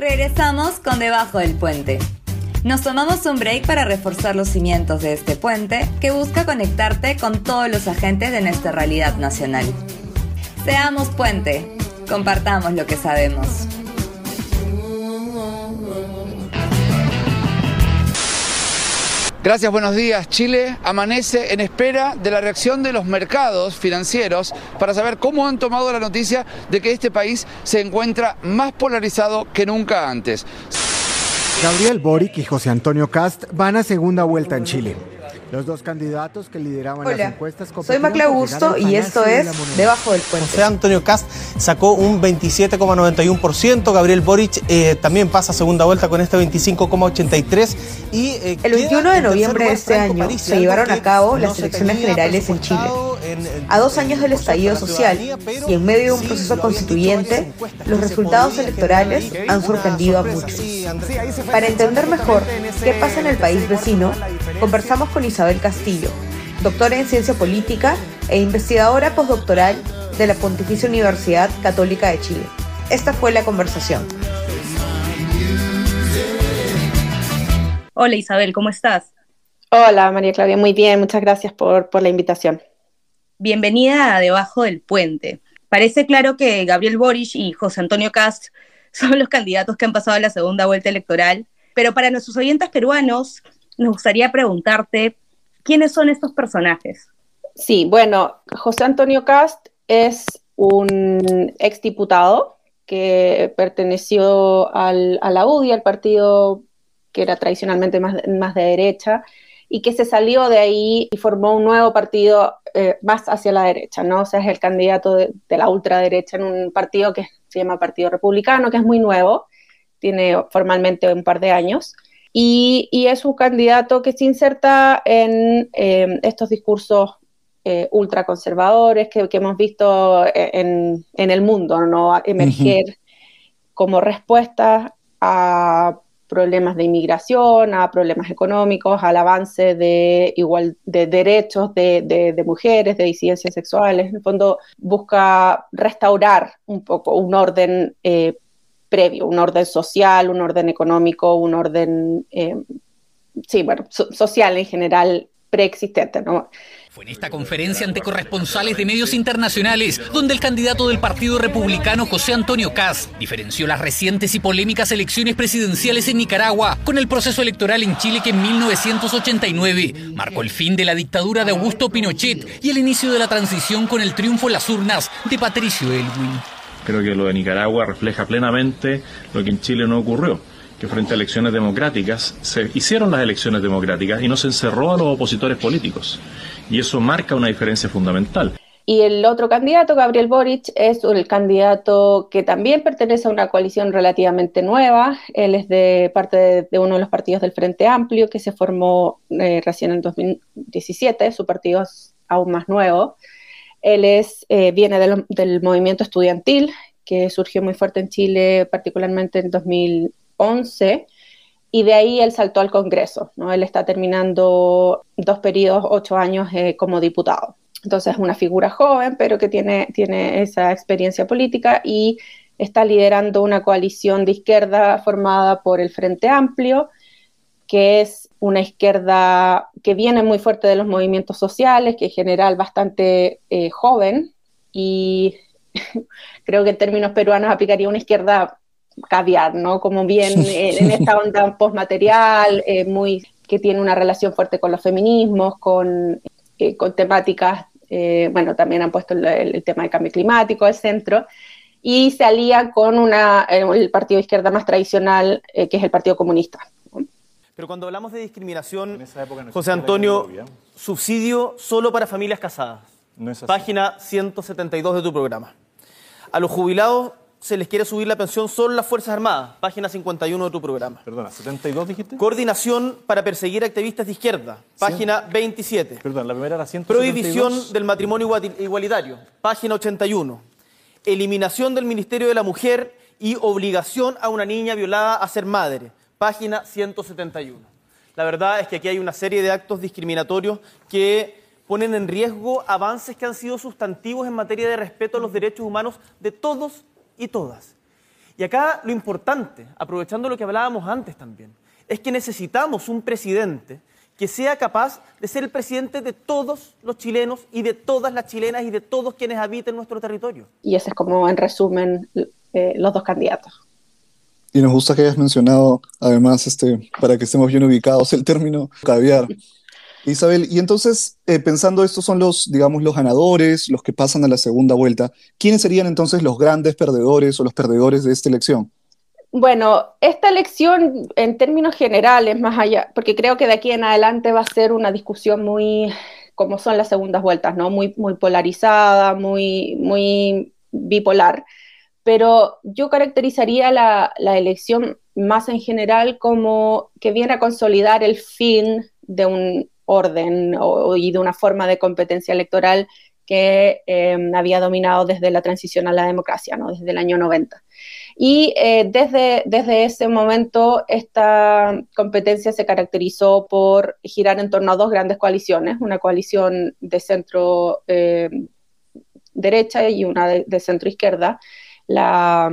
Regresamos con Debajo del Puente. Nos tomamos un break para reforzar los cimientos de este puente que busca conectarte con todos los agentes de nuestra realidad nacional. Seamos puente, compartamos lo que sabemos. Gracias, buenos días. Chile amanece en espera de la reacción de los mercados financieros para saber cómo han tomado la noticia de que este país se encuentra más polarizado que nunca antes. Gabriel Boric y José Antonio Cast van a segunda vuelta en Chile. Los dos candidatos que lideraban las encuestas Soy Macla Augusto y esto es Debajo del Puente. José Antonio Cast sacó un 27,91%, Gabriel Boric eh, también pasa segunda vuelta con este 25,83%. Y, eh, el 21 de noviembre de este año se llevaron a cabo las elecciones generales en Chile. A dos años del estallido social y en medio de un proceso constituyente, los resultados electorales han sorprendido a muchos. Para entender mejor qué pasa en el país vecino, conversamos con Isabel Castillo, doctora en ciencia política e investigadora postdoctoral de la Pontificia Universidad Católica de Chile. Esta fue la conversación. Hola Isabel, ¿cómo estás? Hola María Claudia, muy bien, muchas gracias por, por la invitación. Bienvenida a Debajo del Puente. Parece claro que Gabriel Boric y José Antonio Cast son los candidatos que han pasado a la segunda vuelta electoral, pero para nuestros oyentes peruanos nos gustaría preguntarte, ¿quiénes son estos personajes? Sí, bueno, José Antonio Cast es un exdiputado que perteneció al, a la UDI, al partido que era tradicionalmente más, más de derecha, y que se salió de ahí y formó un nuevo partido eh, más hacia la derecha, ¿no? O sea, es el candidato de, la ultraderecha en un partido que se llama Partido Republicano, que es muy nuevo, tiene formalmente un par de años, y, es un candidato que se inserta en em, estos discursos eh, ultraconservadores que, que, hemos visto en, el mundo, ¿no? Emerger como respuesta a problemas de inmigración, a problemas económicos, al avance de igual de derechos de, mujeres, de disidencias sexuales. En el fondo busca restaurar un poco un orden eh, previo, un orden social, un orden económico, un orden, eh, sí, bueno, social en general preexistente. Fue en esta conferencia ante corresponsales de medios internacionales donde el candidato del Partido Republicano José Antonio Caz diferenció las recientes y polémicas elecciones presidenciales en Nicaragua con el proceso electoral en Chile que en 1989 marcó el fin de la dictadura de Augusto Pinochet y el inicio de la transición con el triunfo en las urnas de Patricio Elwin. Creo que lo de Nicaragua refleja plenamente lo que en Chile no ocurrió que frente a elecciones democráticas se hicieron las elecciones democráticas y no se encerró a los opositores políticos. Y eso marca una diferencia fundamental. Y el otro candidato, Gabriel Boric, es el candidato que también pertenece a una coalición relativamente nueva. Él es de parte de, uno de los partidos del Frente Amplio, que se formó eh, recién en 2017. Su partido es aún más nuevo. Él es, eh, viene del movimiento estudiantil, que surgió muy fuerte en Chile, particularmente en 2011 y de ahí él saltó al Congreso. ¿no? Él está terminando dos periodos, ocho años eh, como diputado. Entonces es una figura joven, pero que tiene, tiene esa experiencia política y está liderando una coalición de izquierda formada por el Frente Amplio, que es una izquierda que viene muy fuerte de los movimientos sociales, que en general bastante eh, joven, y creo que en términos peruanos aplicaría una izquierda caviar, ¿no? Como bien en esta onda postmaterial, eh, muy, que tiene una relación fuerte con los feminismos, con, eh, con temáticas, eh, bueno, también han puesto el, tema del cambio climático al centro, y se alía con una, el partido de izquierda más tradicional, que es el Partido Comunista. Pero cuando hablamos de discriminación, José Antonio, subsidio solo para familias casadas. Página 172 de tu programa. A los jubilados se les quiere subir la pensión solo las Fuerzas Armadas, página 51 de tu programa. Perdona, ¿72 dijiste? Coordinación para perseguir activistas de izquierda, página 27. Perdón, la primera era 172. Prohibición del matrimonio igualitario, página 81. Eliminación del Ministerio de la Mujer y obligación a una niña violada a ser madre, página 171. La verdad es que aquí hay una serie de actos discriminatorios que ponen en riesgo avances que han sido sustantivos en materia de respeto a los derechos humanos de todos y todas. Y acá lo importante, aprovechando lo que hablábamos antes también, es que necesitamos un presidente que sea capaz de ser el presidente de todos los chilenos y de todas las chilenas y de todos quienes habiten nuestro territorio. Y ese es como, en resumen, eh, los dos candidatos. Y nos gusta que hayas mencionado, además, este, para que estemos bien ubicados, el término caviar. Isabel, y entonces, eh, pensando estos son los, digamos, los ganadores, los que pasan a la segunda vuelta, ¿quiénes serían entonces los grandes perdedores o los perdedores de esta elección? Bueno, esta elección en términos generales, más allá, porque creo que de aquí en adelante va a ser una discusión muy, como son las segundas vueltas, ¿no? Muy, muy polarizada, muy, muy bipolar. Pero yo caracterizaría la, la elección más en general como que viene a consolidar el fin de un orden y de una forma de competencia electoral que em, había dominado desde la transición a la democracia, ¿no? desde el año 90. Y eh, desde, desde ese momento esta competencia se caracterizó por girar en torno a dos grandes coaliciones, una coalición de centro em, derecha y una de centro izquierda, la,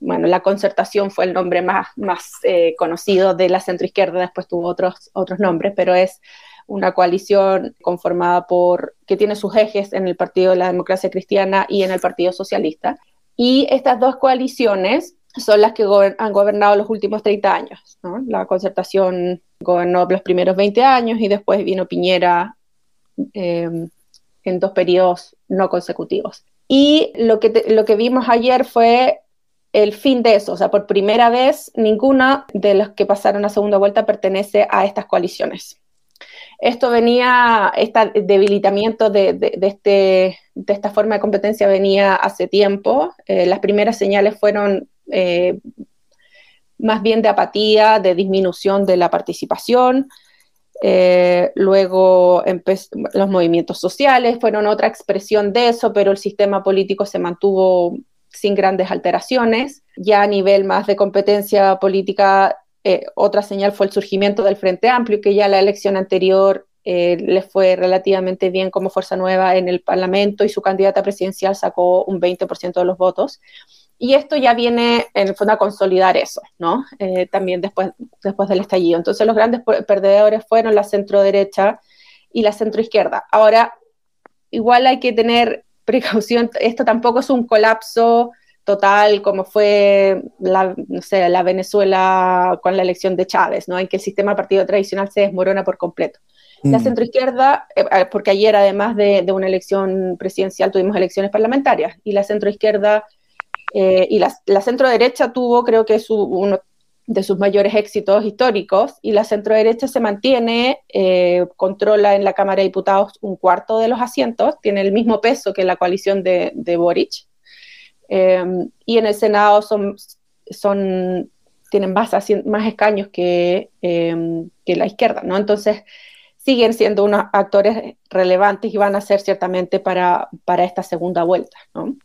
bueno, la concertación fue el nombre más, más eh, conocido de la centroizquierda, después tuvo otros, otros nombres, pero es una coalición conformada por, que tiene sus ejes en el Partido de la Democracia Cristiana y en el Partido Socialista. Y estas dos coaliciones son las que han gobernado los últimos 30 años. La concertación gobernó los primeros 20 años y después vino Piñera eh, en dos periodos no consecutivos. Y lo que, lo que vimos ayer fue el fin de eso, o sea, por primera vez ninguna de los que pasaron a segunda vuelta pertenece a estas coaliciones. Esto venía, este debilitamiento de, de, este, de esta forma de competencia venía hace tiempo. Eh, las primeras señales fueron eh, más bien de apatía, de disminución de la participación, eh, luego los movimientos sociales fueron otra expresión de eso, pero el sistema político se mantuvo sin grandes alteraciones. Ya a nivel más de competencia política, eh, otra señal fue el surgimiento del Frente Amplio, que ya la elección anterior eh, le fue relativamente bien como fuerza nueva en el Parlamento y su candidata presidencial sacó un 20% de los votos. Y esto ya viene en el fondo a consolidar eso, ¿no? Eh, también después, después del estallido. Entonces los grandes perdedores fueron la centro derecha y la centro izquierda. Ahora, igual hay que tener precaución, esto tampoco es un colapso total como fue la, no sé, la Venezuela con la elección de Chávez, ¿no? En que el sistema partido tradicional se desmorona por completo. La mm. centroizquierda, eh, porque ayer además de, de, una elección presidencial tuvimos elecciones parlamentarias, y la centroizquierda eh, y la, centro derecha tuvo, creo que, su, uno de sus mayores éxitos históricos, y la centro derecha se mantiene, eh, controla en la Cámara de Diputados un cuarto de los asientos, tiene el mismo peso que la coalición de, de Boric, eh, y en el Senado son, son, tienen más, más escaños que, que la izquierda, ¿no? Entonces, siguen siendo unos actores relevantes y van a ser ciertamente para, para esta segunda vuelta, ¿no?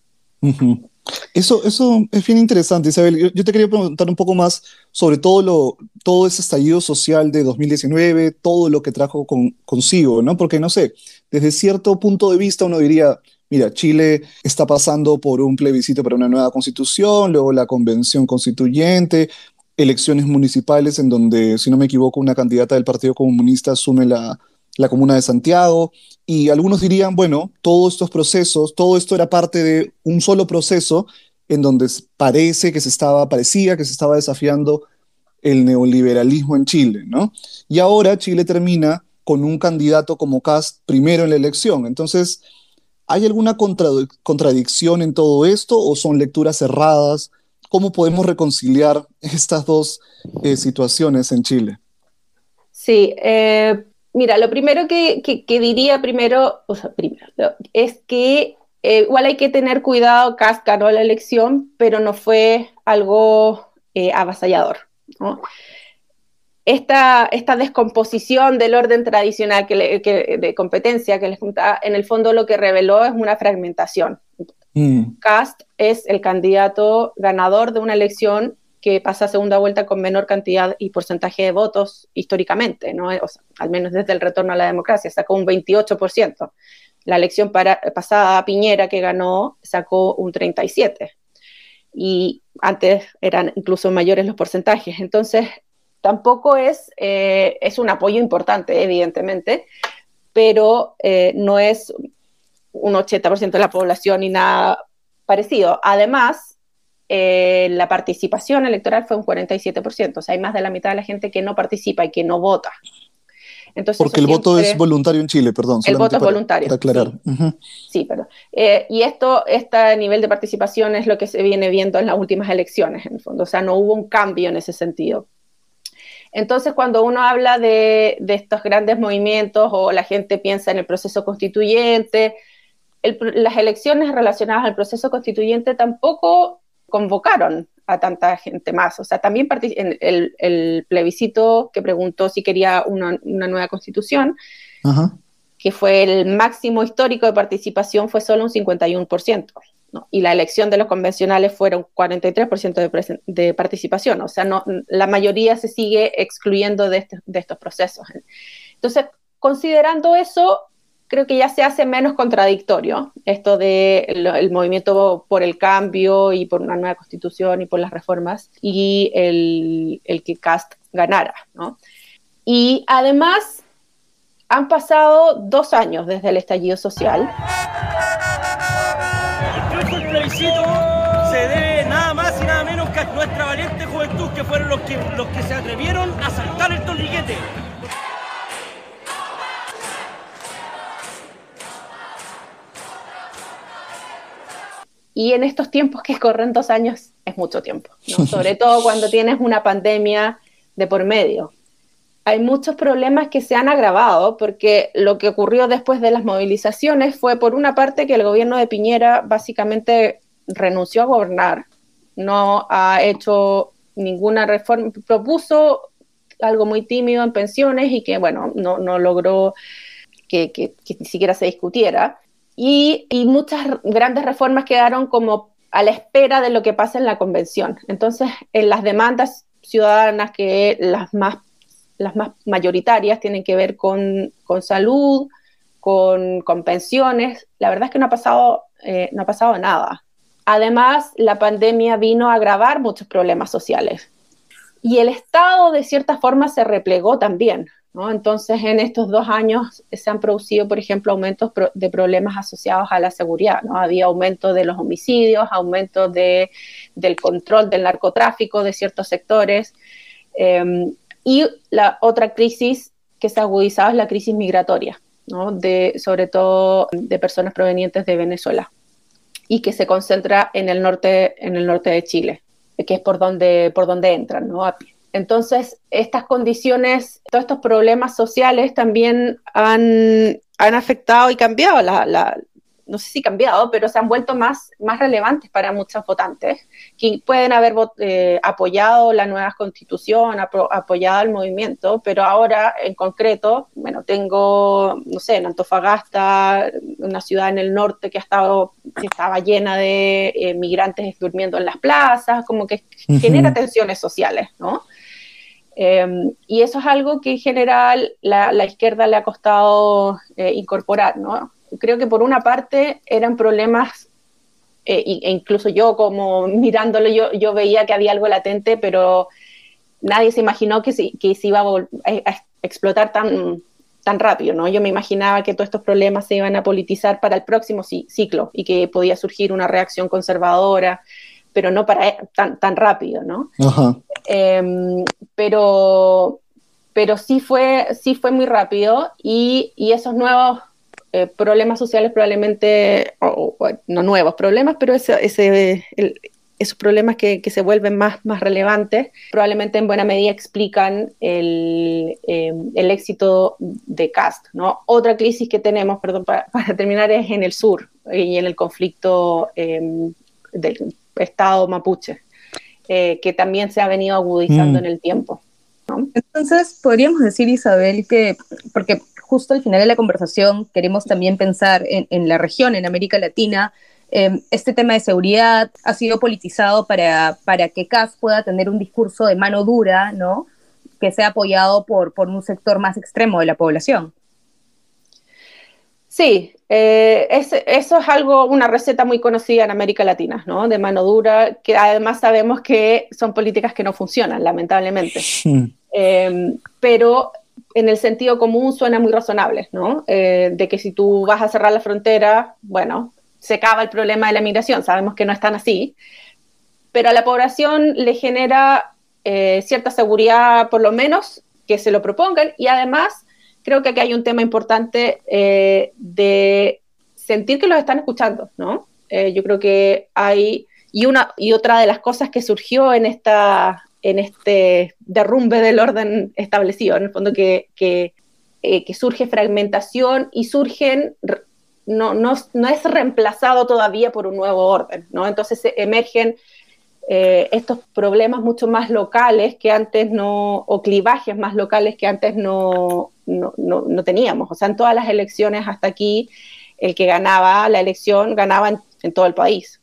Eso, eso es bien interesante, Isabel. Yo, te quería preguntar un poco más sobre todo, lo, todo ese estallido social de 2019, todo lo que trajo consigo, ¿no? Porque, no sé, desde cierto punto de vista uno diría, mira, Chile está pasando por un plebiscito para una nueva constitución, luego la convención constituyente, elecciones municipales en donde, si no me equivoco, una candidata del Partido Comunista asume la, la comuna de Santiago, y algunos dirían, bueno, todos estos procesos, todo esto era parte de un solo proceso en donde parece que se estaba, parecía que se estaba desafiando el neoliberalismo en Chile, ¿no? Y ahora Chile termina con un candidato como Cast primero en la elección. Entonces, ¿hay alguna contradicción en todo esto o son lecturas cerradas? ¿Cómo podemos reconciliar estas dos eh, situaciones en Chile? Sí, eh, Mira, lo primero que, diría primero, o sea, primero, es que eh, igual hay que tener cuidado, Kass ganó la elección, pero no fue algo eh, avasallador. Esta, esta, descomposición del orden tradicional que, de competencia que les contaba, en el fondo lo que reveló es una fragmentación. Mm. Cast es el candidato ganador de una elección que pasa a segunda vuelta con menor cantidad y porcentaje de votos históricamente, ¿no? al menos desde el retorno a la democracia, sacó un 28%. La elección para, pasada a Piñera que ganó sacó un 37%. Y antes eran incluso mayores los porcentajes. Entonces, tampoco es, eh, es un apoyo importante, evidentemente, pero eh, no es un 80% de la población ni nada parecido. Además, eh, la participación electoral fue un 47%, o sea, hay más de la mitad de la gente que no participa y que no vota. Entonces, Porque el voto es voluntario en Chile, perdón. El voto es voluntario. Para aclarar. Sí, perdón. Eh, y esto, este nivel de participación es lo que se viene viendo en las últimas elecciones, en el fondo. O sea, no hubo un cambio en ese sentido. Entonces, cuando uno habla de, de estos grandes movimientos o la gente piensa en el proceso constituyente, las elecciones relacionadas al proceso constituyente tampoco convocaron a tanta gente más. O sea, también en el, el, plebiscito que preguntó si quería una, una nueva constitución, que fue el máximo histórico de participación, fue solo un 51%. ¿no? Y la elección de los convencionales fueron 43% de, de, participación. O sea, no, la mayoría se sigue excluyendo de, este, de estos procesos. Entonces, considerando eso, creo que ya se hace menos contradictorio esto de el, movimiento por el cambio y por una nueva constitución y por las reformas y el, el que Cast ganara, ¿no? Y además han pasado dos años desde el estallido social. El plebiscito se debe nada más y nada menos que a nuestra valiente juventud que fueron los que, los que se atrevieron a saltar el torniquete Y en estos tiempos que corren dos años es mucho tiempo, sobre todo cuando tienes una pandemia de por medio. Hay muchos problemas que se han agravado porque lo que ocurrió después de las movilizaciones fue, por una parte, que el gobierno de Piñera básicamente renunció a gobernar, no ha hecho ninguna reforma, propuso algo muy tímido en pensiones y que, bueno, no, no logró que, que, que, ni siquiera se discutiera y, muchas grandes reformas quedaron como a la espera de lo que pasa en la convención. Entonces, en las demandas ciudadanas que las más, las más mayoritarias tienen que ver con, con salud, con, con, pensiones, la verdad es que no ha pasado, eh, no ha pasado nada. Además, la pandemia vino a agravar muchos problemas sociales. Y el Estado, de cierta forma, se replegó también. Entonces, en estos dos años se han producido, por ejemplo, aumentos de problemas asociados a la seguridad. Había aumento de los homicidios, aumento de, del control del narcotráfico de ciertos sectores. Em, y la otra crisis que se ha agudizado es la crisis migratoria, de, sobre todo de personas provenientes de Venezuela y que se concentra en el norte, en de Chile, que es por donde, entran, ¿no? Entonces, estas condiciones, todos estos problemas sociales también han, afectado y cambiado la, no sé si cambiado, pero se han vuelto más, más relevantes para muchos votantes, que pueden haber eh, apoyado la nueva constitución, apoyado el movimiento, pero ahora en concreto, bueno, tengo, no sé, en Antofagasta, una ciudad en el norte que, ha estado, que estaba llena de eh, migrantes durmiendo en las plazas, como que genera tensiones sociales, ¿no? Em, y eso es algo que en general la, izquierda le ha costado eh, incorporar, ¿no? Creo que por una parte eran problemas, eh, e incluso yo como mirándolo, yo, veía que había algo latente, pero nadie se imaginó que se, iba a, explotar tan, tan rápido, ¿no? Yo me imaginaba que todos estos problemas se iban a politizar para el próximo ciclo y que podía surgir una reacción conservadora, pero no para tan, tan rápido, ¿no? Ajá. Em, pero, pero sí fue, sí fue muy rápido y, y esos nuevos eh, problemas sociales probablemente, no nuevos problemas, pero ese, esos problemas que, que, se vuelven más, más relevantes, probablemente en buena medida explican el, em, el éxito de CAST. ¿no? Otra crisis que tenemos, perdón, para, para terminar, es en el sur y en el conflicto em, del Estado mapuche. Eh, que también se ha venido agudizando mm. en el tiempo. Entonces, podríamos decir, Isabel, que, porque justo al final de la conversación queremos también pensar en, la región, en América Latina, em, este tema de seguridad ha sido politizado para, para que CAS pueda tener un discurso de mano dura, ¿no? Que sea apoyado por, por un sector más extremo de la población. Sí, eh, eso es algo, una receta muy conocida en América Latina, ¿no? De mano dura, que además sabemos que son políticas que no funcionan, lamentablemente. Em, pero en el sentido común suena muy razonable, ¿no? Eh, de que si tú vas a cerrar la frontera, bueno, se acaba el problema de la migración, sabemos que no es tan así, pero a la población le genera eh, cierta seguridad, por lo menos, que se lo propongan, y además creo que aquí hay un tema importante eh, de sentir que los están escuchando, ¿no? Eh, yo creo que hay, y, una, y otra de las cosas que surgió en, esta, en este derrumbe del orden establecido, en el fondo que, que, eh, surge fragmentación y surgen, no, no, no, es reemplazado todavía por un nuevo orden, ¿no? Entonces emergen eh, estos problemas mucho más locales que antes no, o clivajes más locales que antes no, no, no, teníamos. O sea, en todas las elecciones hasta aquí, el que ganaba la elección ganaba en, todo el país.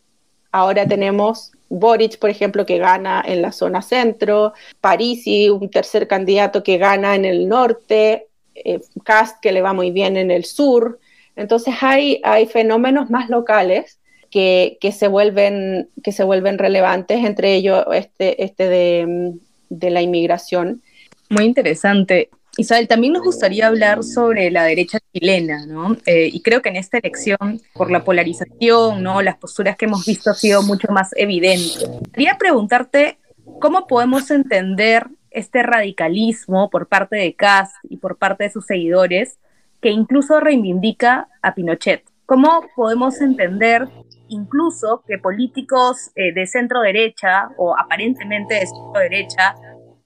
Ahora tenemos Boric, por ejemplo, que gana en la zona centro, Parisi, un tercer candidato que gana en el norte, eh, Cast que le va muy bien en el sur. Entonces hay, hay fenómenos más locales que, se, vuelven, que se vuelven relevantes, entre ellos este, este de, la inmigración. Muy interesante. Isabel, también nos gustaría hablar sobre la derecha chilena, ¿no? Eh, y creo que en esta elección, por la polarización, ¿no? Las posturas que hemos visto ha sido mucho más evidente. Quería preguntarte cómo podemos entender este radicalismo por parte de Cast y por parte de sus seguidores que incluso reivindica a Pinochet. ¿Cómo podemos entender incluso que políticos eh, de centro derecha o aparentemente de centro derecha,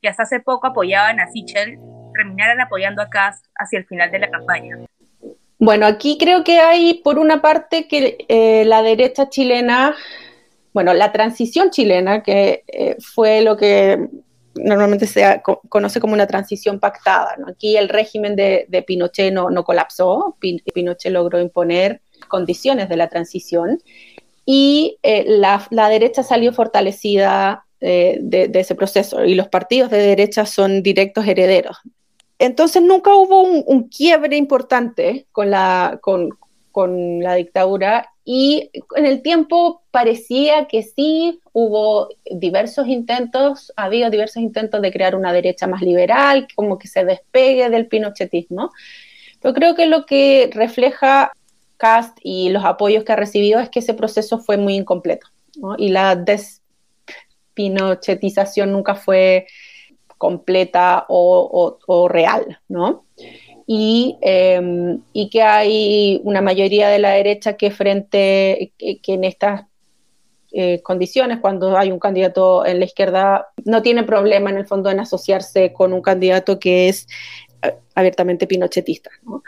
que hasta hace poco apoyaban a Sichel, terminaran apoyando a Kass hacia el final de la campaña. Bueno, aquí creo que hay, por una parte, que eh, la derecha chilena, bueno, la transición chilena, que eh, fue lo que normalmente se conoce como una transición pactada. Aquí el régimen de, Pinochet no, no colapsó, Pinochet logró imponer condiciones de la transición y eh, la, derecha salió fortalecida eh, de, ese proceso y los partidos de derecha son directos herederos. Entonces nunca hubo un, quiebre importante con la, con, con la dictadura y en el tiempo parecía que sí hubo diversos intentos, ha habido diversos intentos de crear una derecha más liberal, como que se despegue del pinochetismo. Pero creo que lo que refleja Cast y los apoyos que ha recibido es que ese proceso fue muy incompleto y la despinochetización nunca fue completa o, real, ¿no? Em, y, que hay una mayoría de la derecha que frente, que, en estas eh, condiciones, cuando hay un candidato en la izquierda, no tiene problema en el fondo en asociarse con un candidato que es eh, abiertamente pinochetista, ¿no?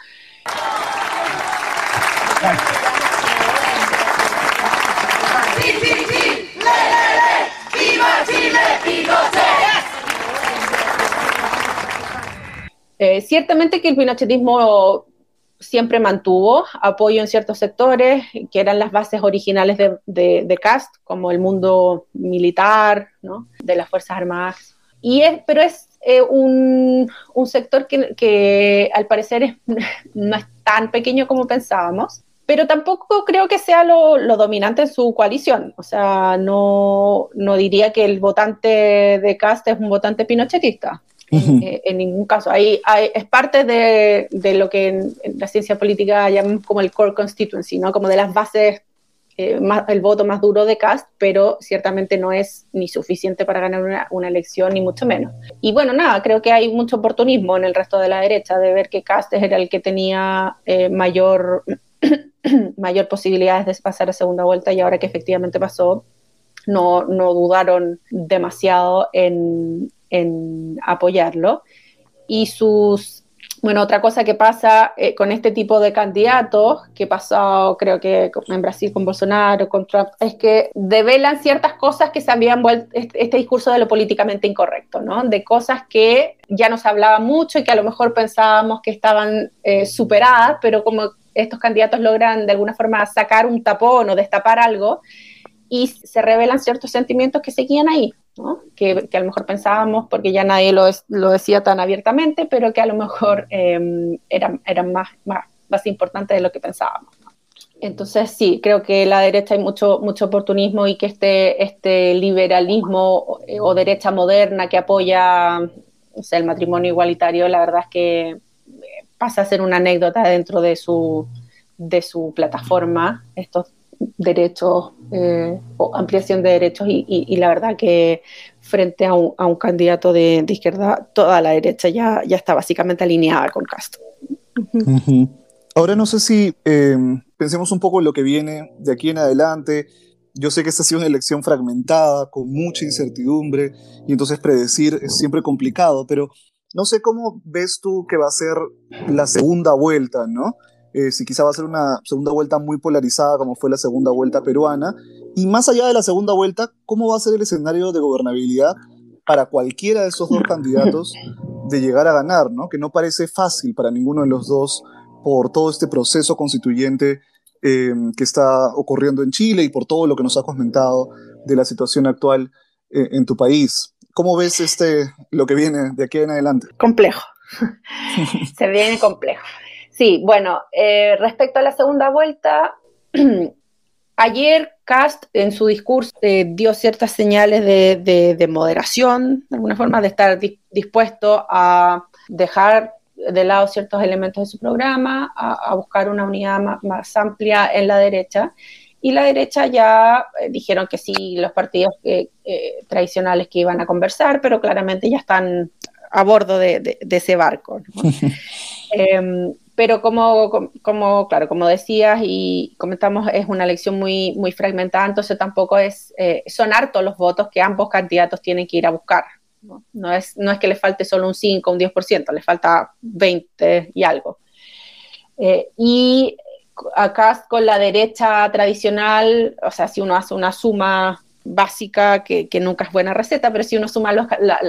Eh, ciertamente que el pinochetismo siempre mantuvo apoyo en ciertos sectores, que eran las bases originales de, de, CAST, como el mundo militar, ¿no? de las Fuerzas Armadas. Y es, pero es eh, un, un, sector que, que, al parecer no es tan pequeño como pensábamos pero tampoco creo que sea lo, dominante en su coalición. O sea, no, no, diría que el votante de Cast es un votante pinochetista. Eh, en ningún caso. Hay, es parte de, de lo que en, la ciencia política llamamos como el core constituency, ¿no? como de las bases, eh, el voto más duro de Cast, pero ciertamente no es ni suficiente para ganar una, una, elección, ni mucho menos. Y bueno, nada, creo que hay mucho oportunismo en el resto de la derecha de ver que Cast era el que tenía eh, mayor mayor posibilidades de pasar a segunda vuelta y ahora que efectivamente pasó, no, no dudaron demasiado en, en, apoyarlo. Y sus, bueno, otra cosa que pasa eh, con este tipo de candidatos, que pasó creo que en Brasil con Bolsonaro, con Trump, es que develan ciertas cosas que se habían vuelto, este, este, discurso de lo políticamente incorrecto, ¿no? De cosas que ya no se hablaba mucho y que a lo mejor pensábamos que estaban eh, superadas, pero como estos candidatos logran de alguna forma sacar un tapón o destapar algo y se revelan ciertos sentimientos que seguían ahí, que, a lo mejor pensábamos, porque ya nadie lo, lo, decía tan abiertamente, pero que a lo mejor em, eran, eran más, más, más importante de lo que pensábamos. Entonces, sí, creo que la derecha hay mucho, mucho oportunismo y que este, este liberalismo o, derecha moderna que apoya el matrimonio igualitario, la verdad es que pasa a ser una anécdota dentro de su, de su plataforma, estos derechos eh, o ampliación de derechos y, la verdad que frente a un, a un candidato de, izquierda, toda la derecha ya, ya está básicamente alineada con Castro. Ahora no sé si eh, pensemos un poco en lo que viene de aquí en adelante. Yo sé que esta ha sido una elección fragmentada, con mucha incertidumbre, y entonces predecir es siempre complicado, pero no sé cómo ves tú que va a ser la segunda vuelta, ¿no? Eh, si quizá va a ser una segunda vuelta muy polarizada como fue la segunda vuelta peruana. Y más allá de la segunda vuelta, ¿cómo va a ser el escenario de gobernabilidad para cualquiera de esos dos candidatos de llegar a ganar, ¿no? Que no parece fácil para ninguno de los dos por todo este proceso constituyente eh, que está ocurriendo en Chile y por todo lo que nos ha comentado de la situación actual eh, en tu país. ¿Cómo ves este, lo que viene de aquí en adelante? Complejo. Se viene complejo. Sí, bueno, eh, respecto a la segunda vuelta, ayer Cast en su discurso eh, dio ciertas señales de, moderación, de alguna forma, de estar dispuesto a dejar de lado ciertos elementos de su programa, a, buscar una unidad más, amplia en la derecha. Y la derecha ya eh, dijeron que sí, los partidos tradicionales que iban a conversar, pero claramente ya están a bordo de, ese barco. Em, pero como, como, claro, como decías y comentamos, es una elección muy, muy fragmentada, entonces tampoco es, eh, son hartos los votos que ambos candidatos tienen que ir a buscar. ¿no? es, no es que les falte solo un 5 o un 10%, les falta 20 y algo. Eh, y acá con la derecha tradicional, o sea, si uno hace una suma básica, que, nunca es buena receta, pero si uno suma los,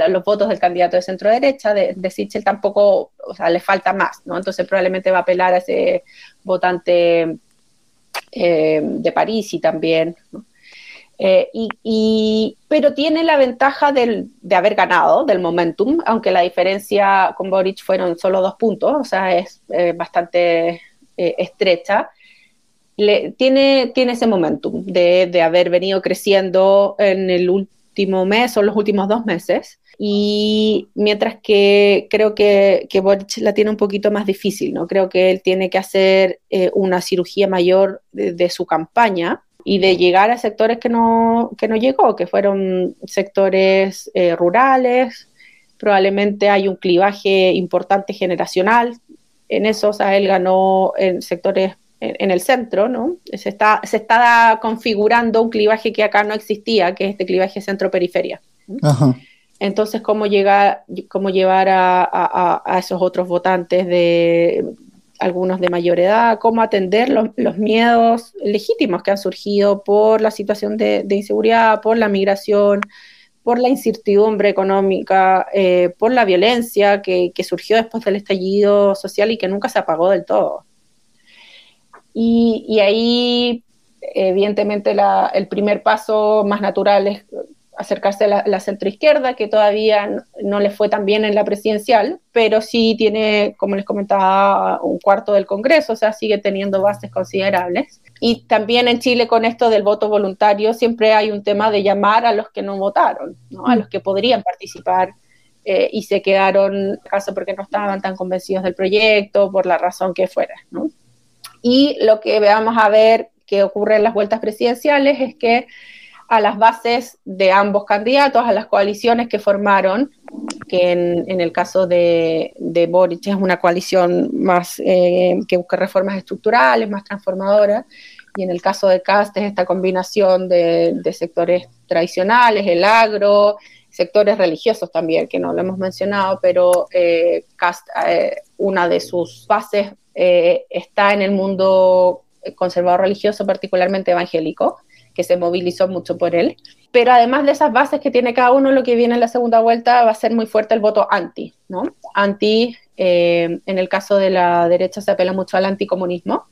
los votos del candidato de centro derecha, de, de Sichel tampoco, o sea, le falta más, ¿no? Entonces probablemente va a apelar a ese votante eh, de París y también, eh, y, pero tiene la ventaja del, de haber ganado, del momentum, aunque la diferencia con Boric fueron solo dos puntos, o sea, es eh, bastante estrecha tiene, tiene ese momentum de, haber venido creciendo en el último mes o los últimos dos meses. Y mientras que creo que, que Boric la tiene un poquito más difícil, ¿no? Creo que él tiene que hacer eh, una cirugía mayor de, su campaña y de llegar a sectores que no, que no llegó, que fueron sectores eh, rurales, probablemente hay un clivaje importante generacional. En eso, o sea, él ganó en sectores en, el centro, ¿no? Se está, se está configurando un clivaje que acá no existía, que es este clivaje centro-periferia. Entonces, ¿cómo, llegar, cómo llevar a, esos otros votantes de algunos de mayor edad, cómo atender los, miedos legítimos que han surgido por la situación de, inseguridad, por la migración, por la incertidumbre económica, eh, por la violencia que, que, surgió después del estallido social y que nunca se apagó del todo. Y, ahí, evidentemente, el primer paso más natural es acercarse a la, centroizquierda, que todavía no, le fue tan bien en la presidencial, pero sí tiene, como les comentaba, un cuarto del Congreso, o sea, sigue teniendo bases considerables. Y también en Chile con esto del voto voluntario siempre hay un tema de llamar a los que no votaron, ¿no? a los que podrían participar eh, y se quedaron caso porque no estaban tan convencidos del proyecto, por la razón que fuera. ¿no? Y lo que vamos a ver que ocurre en las vueltas presidenciales es que a las bases de ambos candidatos, a las coaliciones que formaron, que en, el caso de, de, Boric es una coalición más eh, que busca reformas estructurales, más transformadoras, y en el caso de Cast es esta combinación de, sectores tradicionales, el agro, sectores religiosos también, que no lo hemos mencionado, pero eh, Cast, eh, una de sus bases eh, está en el mundo conservador religioso, particularmente evangélico, que se movilizó mucho por él. Pero además de esas bases que tiene cada uno, lo que viene en la segunda vuelta va a ser muy fuerte el voto anti, ¿no? Anti, eh, en el caso de la derecha se apela mucho al anticomunismo.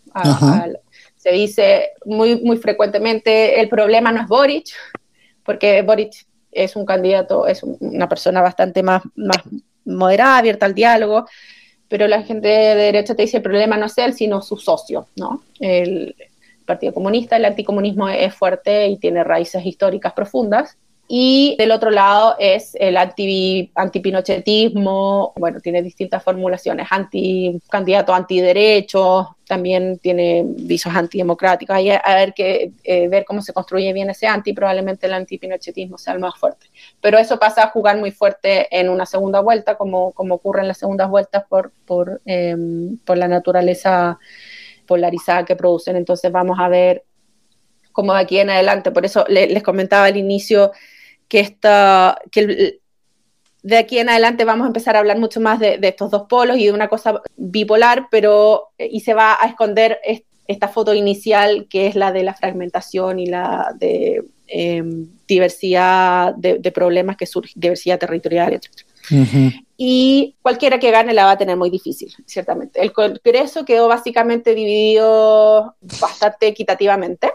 se dice muy, muy frecuentemente, el problema no es Boric, porque Boric es un candidato, es una persona bastante más, más moderada, abierta al diálogo, pero la gente de derecha te dice el problema no es él, sino su socio, ¿no? El Partido Comunista, el anticomunismo es fuerte y tiene raíces históricas profundas. Y del otro lado es el anti, antipinochetismo, bueno, tiene distintas formulaciones, anti, candidato antiderecho, también tiene visos antidemocráticos. Hay a ver, que, eh, ver cómo se construye bien ese anti, probablemente el antipinochetismo sea el más fuerte. Pero eso pasa a jugar muy fuerte en una segunda vuelta, como, como ocurre en las segundas vueltas por, por, em, por la naturaleza polarizada que producen. Entonces vamos a ver cómo de aquí en adelante. Por eso les comentaba al inicio que, esta, que de aquí en adelante vamos a empezar a hablar mucho más de, estos dos polos y de una cosa bipolar, pero eh, y se va a esconder esta foto inicial que es la de la fragmentación y la de em, diversidad de, problemas que surgen, diversidad territorial, etc. Y cualquiera que gane la va a tener muy difícil, ciertamente. El Congreso quedó básicamente dividido bastante equitativamente.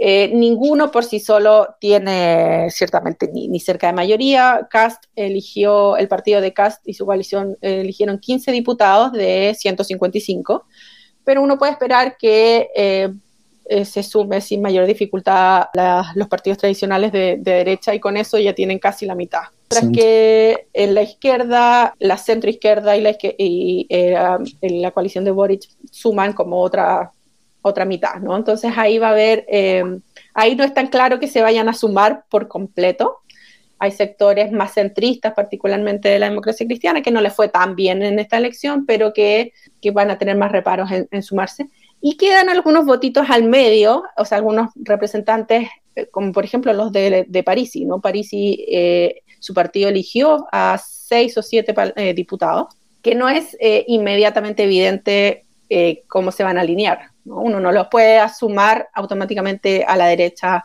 Eh, ninguno por sí solo tiene ciertamente ni, cerca de mayoría. Cast eligió, el partido de Cast y su coalición eligieron 15 diputados de 155, pero uno puede esperar que eh, eh, se sume sin mayor dificultad los partidos tradicionales de, derecha y con eso ya tienen casi la mitad. Tras que en la izquierda, la centroizquierda y, la, y la coalición de Boric suman como otra otra mitad, ¿no? Entonces ahí va a haber, eh, ahí no es tan claro que se vayan a sumar por completo. Hay sectores más centristas, particularmente de la democracia cristiana, que no les fue tan bien en esta elección, pero que, que van a tener más reparos en, sumarse. Y quedan algunos votitos al medio, o sea, algunos representantes, eh, como por ejemplo los de, de Parisi, ¿no? Parisi, eh, su partido eligió a seis o siete diputados, que no es inmediatamente evidente cómo se van a alinear. Uno no los puede sumar automáticamente a la derecha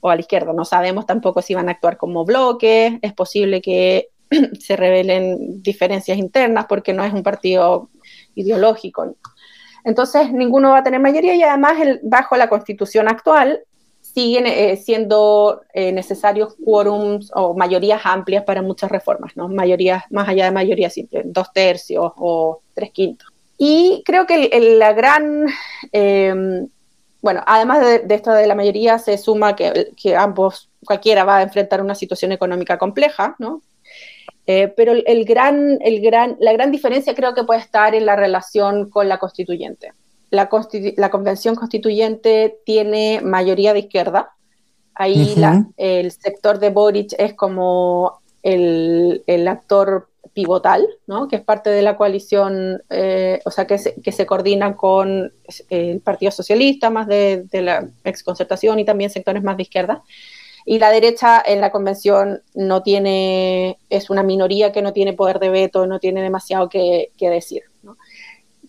o a la izquierda. No sabemos tampoco si van a actuar como bloque. Es posible que se revelen diferencias internas porque no es un partido ideológico. Entonces, ninguno va a tener mayoría y además, bajo la constitución actual, siguen eh, siendo eh, necesarios quórums o mayorías amplias para muchas reformas, ¿no? Mayorías, más allá de mayorías simples, dos tercios o tres quintos. Y creo que la gran, em, bueno, además de, esto de la mayoría, se suma que, ambos, cualquiera va a enfrentar una situación económica compleja, ¿no? Eh, pero el gran, el gran, la gran diferencia creo que puede estar en la relación con la constituyente. La, la convención constituyente tiene mayoría de izquierda. Ahí el sector de Boric es como el, el actor pivotal, ¿no? que es parte de la coalición, eh, o sea, que se, que se coordina con el Partido Socialista, más de, la exconcertación y también sectores más de izquierda. Y la derecha en la convención no tiene, es una minoría que no tiene poder de veto, no tiene demasiado que, decir. ¿no?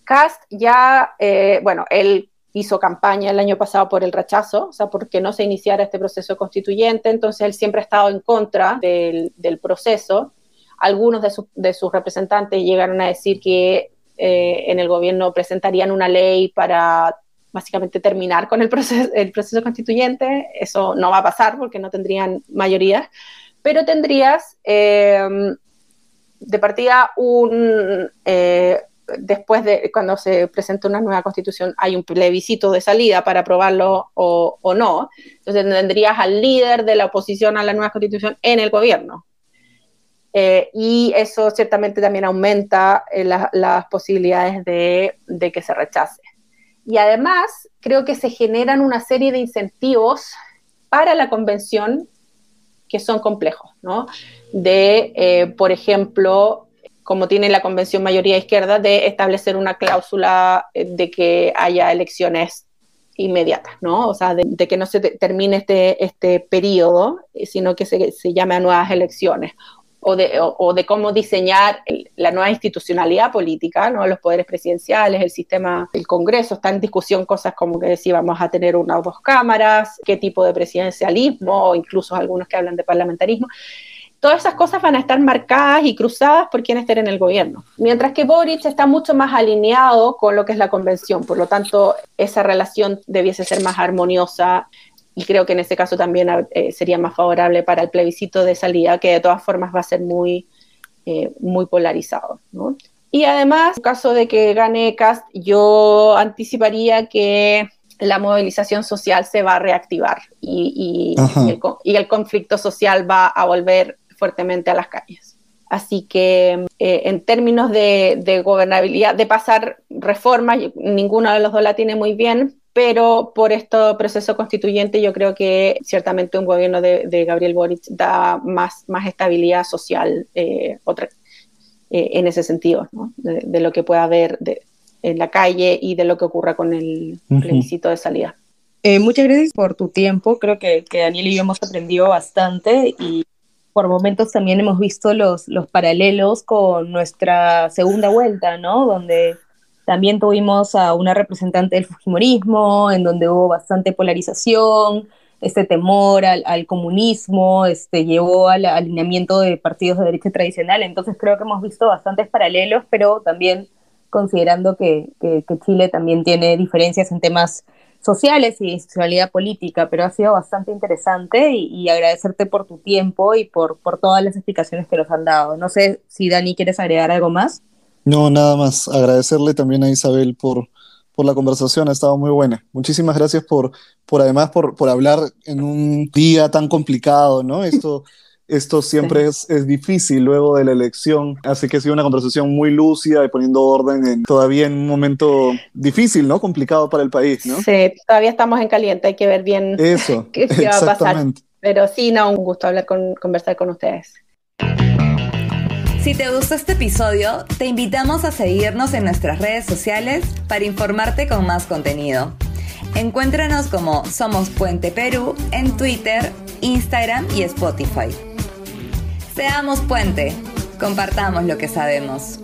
Cast ya, eh, bueno, él hizo campaña el año pasado por el rechazo, o sea, porque no se iniciara este proceso constituyente, entonces él siempre ha estado en contra del, proceso algunos de, sus representantes llegaron a decir que eh, en el gobierno presentarían una ley para básicamente terminar con el proceso, constituyente. Eso no va a pasar porque no tendrían mayoría, pero tendrías eh, de partida un... Eh, después de cuando se presenta una nueva constitución hay un plebiscito de salida para aprobarlo o, o, no. Entonces tendrías al líder de la oposición a la nueva constitución en el gobierno. Eh, y eso ciertamente también aumenta eh, las posibilidades de, que se rechace. Y además, creo que se generan una serie de incentivos para la convención que son complejos, ¿no? De, eh, por ejemplo, como tiene la convención mayoría izquierda, de establecer una cláusula de que haya elecciones inmediatas, ¿no? O sea, de, que no se termine este, este periodo, sino que se, se llame a nuevas elecciones o de, o, de cómo diseñar la nueva institucionalidad política, ¿no? los poderes presidenciales, el sistema del Congreso. Está en discusión cosas como que si vamos a tener una o dos cámaras, qué tipo de presidencialismo, o incluso algunos que hablan de parlamentarismo. Todas esas cosas van a estar marcadas y cruzadas por quien esté en el gobierno. Mientras que Boric está mucho más alineado con lo que es la convención, por lo tanto, esa relación debiese ser más armoniosa y creo que en ese caso también eh, sería más favorable para el plebiscito de salida, que de todas formas va a ser muy, eh, muy polarizado. Y además, en caso de que gane Cast, yo anticiparía que la movilización social se va a reactivar y, el, conflicto social va a volver fuertemente a las calles. Así que eh, en términos de, gobernabilidad, de pasar reformas, ninguno de los dos la tiene muy bien, pero por este proceso constituyente yo creo que ciertamente un gobierno de, Gabriel Boric da más, más estabilidad social eh, otra, eh, en ese sentido, de, lo que pueda haber en la calle y de lo que ocurra con el plebiscito de salida. Eh, muchas gracias por tu tiempo, creo que, que, Daniel y yo hemos aprendido bastante y por momentos también hemos visto los, los paralelos con nuestra segunda vuelta, ¿no? Donde también tuvimos a una representante del Fujimorismo, en donde hubo bastante polarización, este temor al, comunismo, este, llevó al alineamiento de partidos de derecha tradicional. Entonces creo que hemos visto bastantes paralelos, pero también considerando que, Chile también tiene diferencias en temas sociales y institucionalidad política, pero ha sido bastante interesante y, agradecerte por tu tiempo y por, por todas las explicaciones que nos han dado. No sé si Dani quieres agregar algo más. No, nada más. Agradecerle también a Isabel por, por la conversación, ha estado muy buena. Muchísimas gracias por, por además, por, por hablar en un día tan complicado, ¿no? Esto, esto siempre es, es, difícil luego de la elección, así que ha sido una conversación muy lúcida y poniendo orden en, todavía en un momento difícil, ¿no? Complicado para el país, ¿no? Sí, todavía estamos en caliente, hay que ver bien Eso, qué, va a pasar. Pero sí, no, un gusto hablar con, conversar con ustedes. Si te gustó este episodio, te invitamos a seguirnos en nuestras redes sociales para informarte con más contenido. Encuéntranos como Somos Puente Perú en Twitter, Instagram y Spotify. Seamos puente, compartamos lo que sabemos.